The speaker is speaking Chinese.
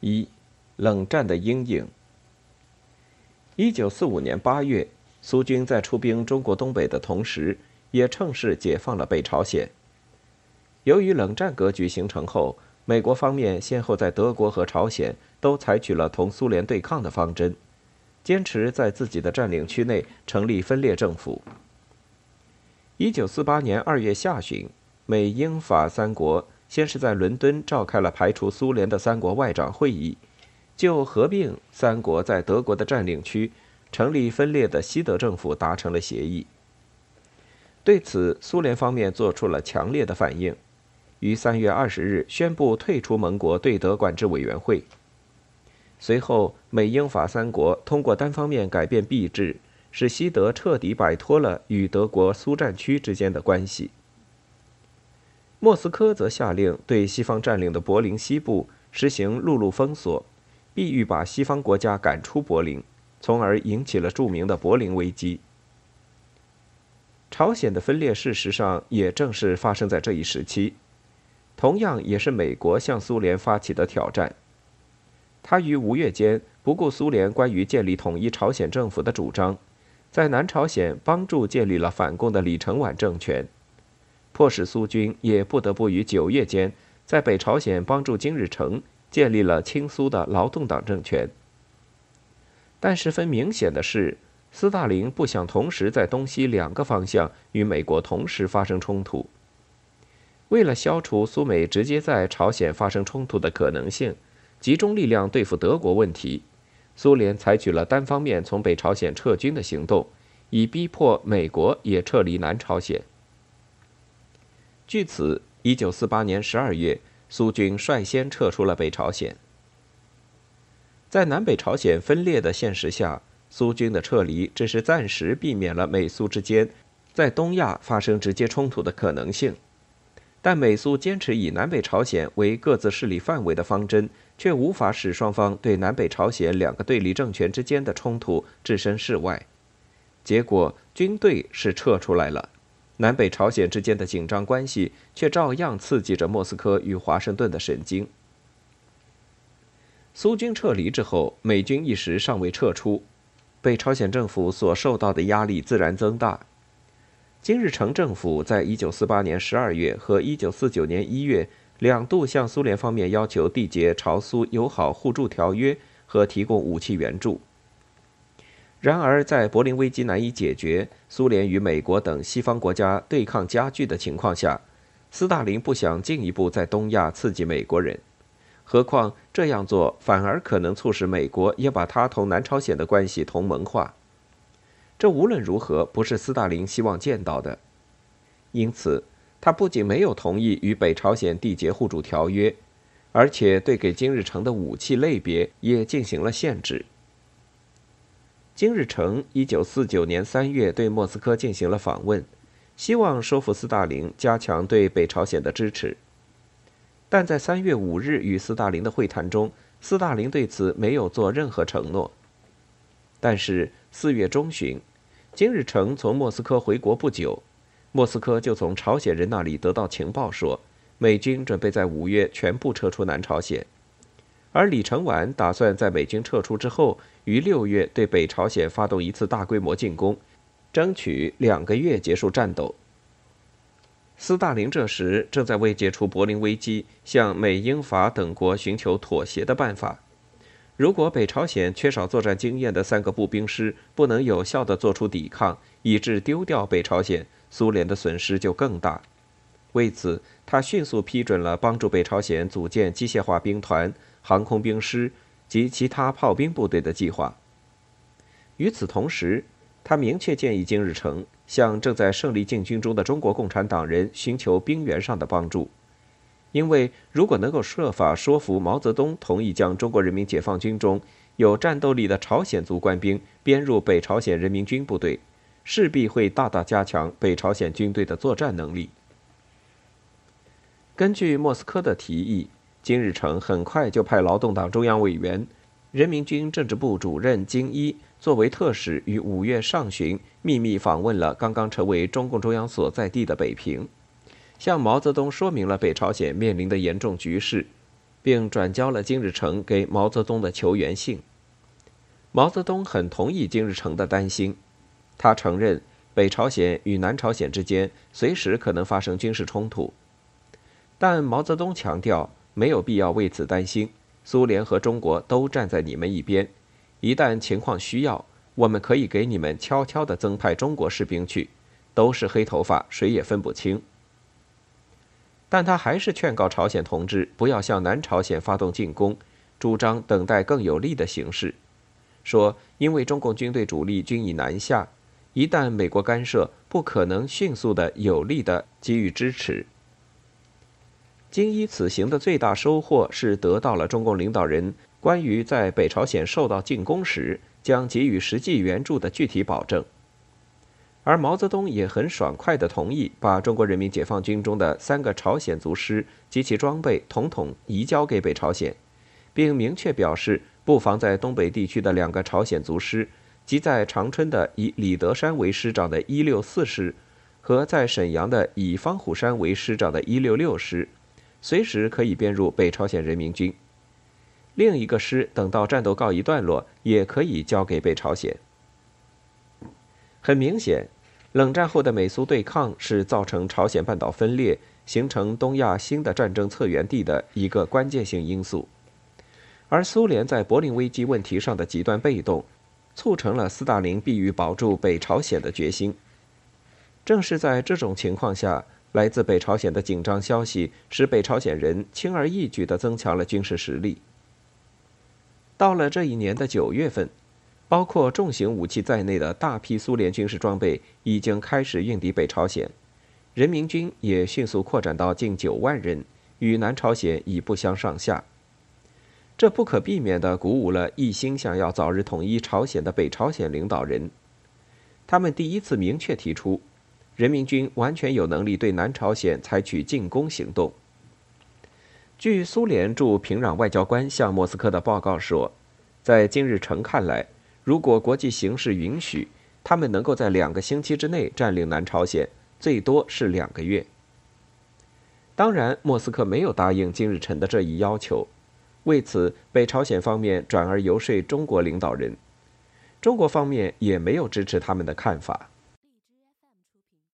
一、冷战的阴影。一九四五年八月，苏军在出兵中国东北的同时，也趁势解放了北朝鲜。由于冷战格局形成后，美国方面先后在德国和朝鲜都采取了同苏联对抗的方针，坚持在自己的占领区内成立分裂政府。一九四八年二月下旬，美英法三国。先是在伦敦召开了排除苏联的三国外长会议，就合并三国在德国的占领区成立分裂的西德政府达成了协议。对此，苏联方面做出了强烈的反应，于三月二十日宣布退出盟国对德管制委员会。随后，美英法三国通过单方面改变币制，使西德彻底摆脱了与德国苏战区之间的关系。莫斯科则下令对西方占领的柏林西部实行陆路封锁，意欲把西方国家赶出柏林，从而引起了著名的柏林危机。朝鲜的分裂事实上也正是发生在这一时期，同样也是美国向苏联发起的挑战。他于五月间不顾苏联关于建立统一朝鲜政府的主张，在南朝鲜帮助建立了反共的李承晚政权。迫使苏军也不得不于九月间在北朝鲜帮助金日成建立了亲苏的劳动党政权。但十分明显的是，斯大林不想同时在东西两个方向与美国同时发生冲突。为了消除苏美直接在朝鲜发生冲突的可能性，集中力量对付德国问题，苏联采取了单方面从北朝鲜撤军的行动，以逼迫美国也撤离南朝鲜。据此，一九四八年十二月，苏军率先撤出了北朝鲜。在南北朝鲜分裂的现实下，苏军的撤离只是暂时避免了美苏之间在东亚发生直接冲突的可能性，但美苏坚持以南北朝鲜为各自势力范围的方针，却无法使双方对南北朝鲜两个对立政权之间的冲突置身事外。结果，军队是撤出来了。南北朝鲜之间的紧张关系却照样刺激着莫斯科与华盛顿的神经。苏军撤离之后，美军一时尚未撤出，北朝鲜政府所受到的压力自然增大。金日成政府在一九四八年十二月和一九四九年一月两度向苏联方面要求缔结朝苏友好互助条约和提供武器援助。然而，在柏林危机难以解决、苏联与美国等西方国家对抗加剧的情况下，斯大林不想进一步在东亚刺激美国人。何况这样做反而可能促使美国也把他同南朝鲜的关系同盟化。这无论如何不是斯大林希望见到的。因此，他不仅没有同意与北朝鲜缔结互助条约，而且对给金日成的武器类别也进行了限制。金日成一九四九年三月对莫斯科进行了访问，希望说服斯大林加强对北朝鲜的支持。但在三月五日与斯大林的会谈中，斯大林对此没有做任何承诺。但是四月中旬，金日成从莫斯科回国不久，莫斯科就从朝鲜人那里得到情报说，美军准备在五月全部撤出南朝鲜。而李承晚打算在美军撤出之后，于六月对北朝鲜发动一次大规模进攻，争取两个月结束战斗。斯大林这时正在为解除柏林危机，向美、英、法等国寻求妥协的办法。如果北朝鲜缺少作战经验的三个步兵师不能有效地做出抵抗，以致丢掉北朝鲜，苏联的损失就更大。为此，他迅速批准了帮助北朝鲜组建机械化兵团。航空兵师及其他炮兵部队的计划。与此同时，他明确建议金日成向正在胜利进军中的中国共产党人寻求兵源上的帮助，因为如果能够设法说服毛泽东同意将中国人民解放军中有战斗力的朝鲜族官兵编入北朝鲜人民军部队，势必会大大加强北朝鲜军队的作战能力。根据莫斯科的提议。金日成很快就派劳动党中央委员、人民军政治部主任金一作为特使，于五月上旬秘密访问了刚刚成为中共中央所在地的北平，向毛泽东说明了北朝鲜面临的严重局势，并转交了金日成给毛泽东的求援信。毛泽东很同意金日成的担心，他承认北朝鲜与南朝鲜之间随时可能发生军事冲突，但毛泽东强调没有必要为此担心，苏联和中国都站在你们一边，一旦情况需要，我们可以给你们悄悄地增派中国士兵去，都是黑头发，谁也分不清。但他还是劝告朝鲜同志不要向南朝鲜发动进攻，主张等待更有利的形势。说，因为中共军队主力均已南下，一旦美国干涉，不可能迅速的、有力的给予支持。金一此行的最大收获是得到了中共领导人关于在北朝鲜受到进攻时将给予实际援助的具体保证，而毛泽东也很爽快地同意把中国人民解放军中的三个朝鲜族师及其装备统统移交给北朝鲜，并明确表示。不妨在东北地区的两个朝鲜族师，即在长春的以李德山为师长的一六四师，和在沈阳的以方虎山为师长的一六六师，随时可以编入北朝鲜人民军。另一个师等到战斗告一段落，也可以交给北朝鲜。很明显，冷战后的美苏对抗是造成朝鲜半岛分裂、形成东亚新的战争策源地的一个关键性因素。而苏联在柏林危机问题上的极端被动，促成了斯大林必须保住北朝鲜的决心。正是在这种情况下，来自北朝鲜的紧张消息使北朝鲜人轻而易举地增强了军事实力。到了这一年的九月份，包括重型武器在内的大批苏联军事装备已经开始运抵北朝鲜，人民军也迅速扩展到近九万人，与南朝鲜已不相上下。这不可避免地鼓舞了一心想要早日统一朝鲜的北朝鲜领导人，他们第一次明确提出，人民军完全有能力对南朝鲜采取进攻行动。据苏联驻平壤外交官向莫斯科的报告说，在金日成看来，如果国际形势允许，他们能够在两个星期之内占领南朝鲜，最多是两个月。当然，莫斯科没有答应金日成的这一要求。为此，北朝鲜方面转而游说中国领导人，中国方面也没有支持他们的看法。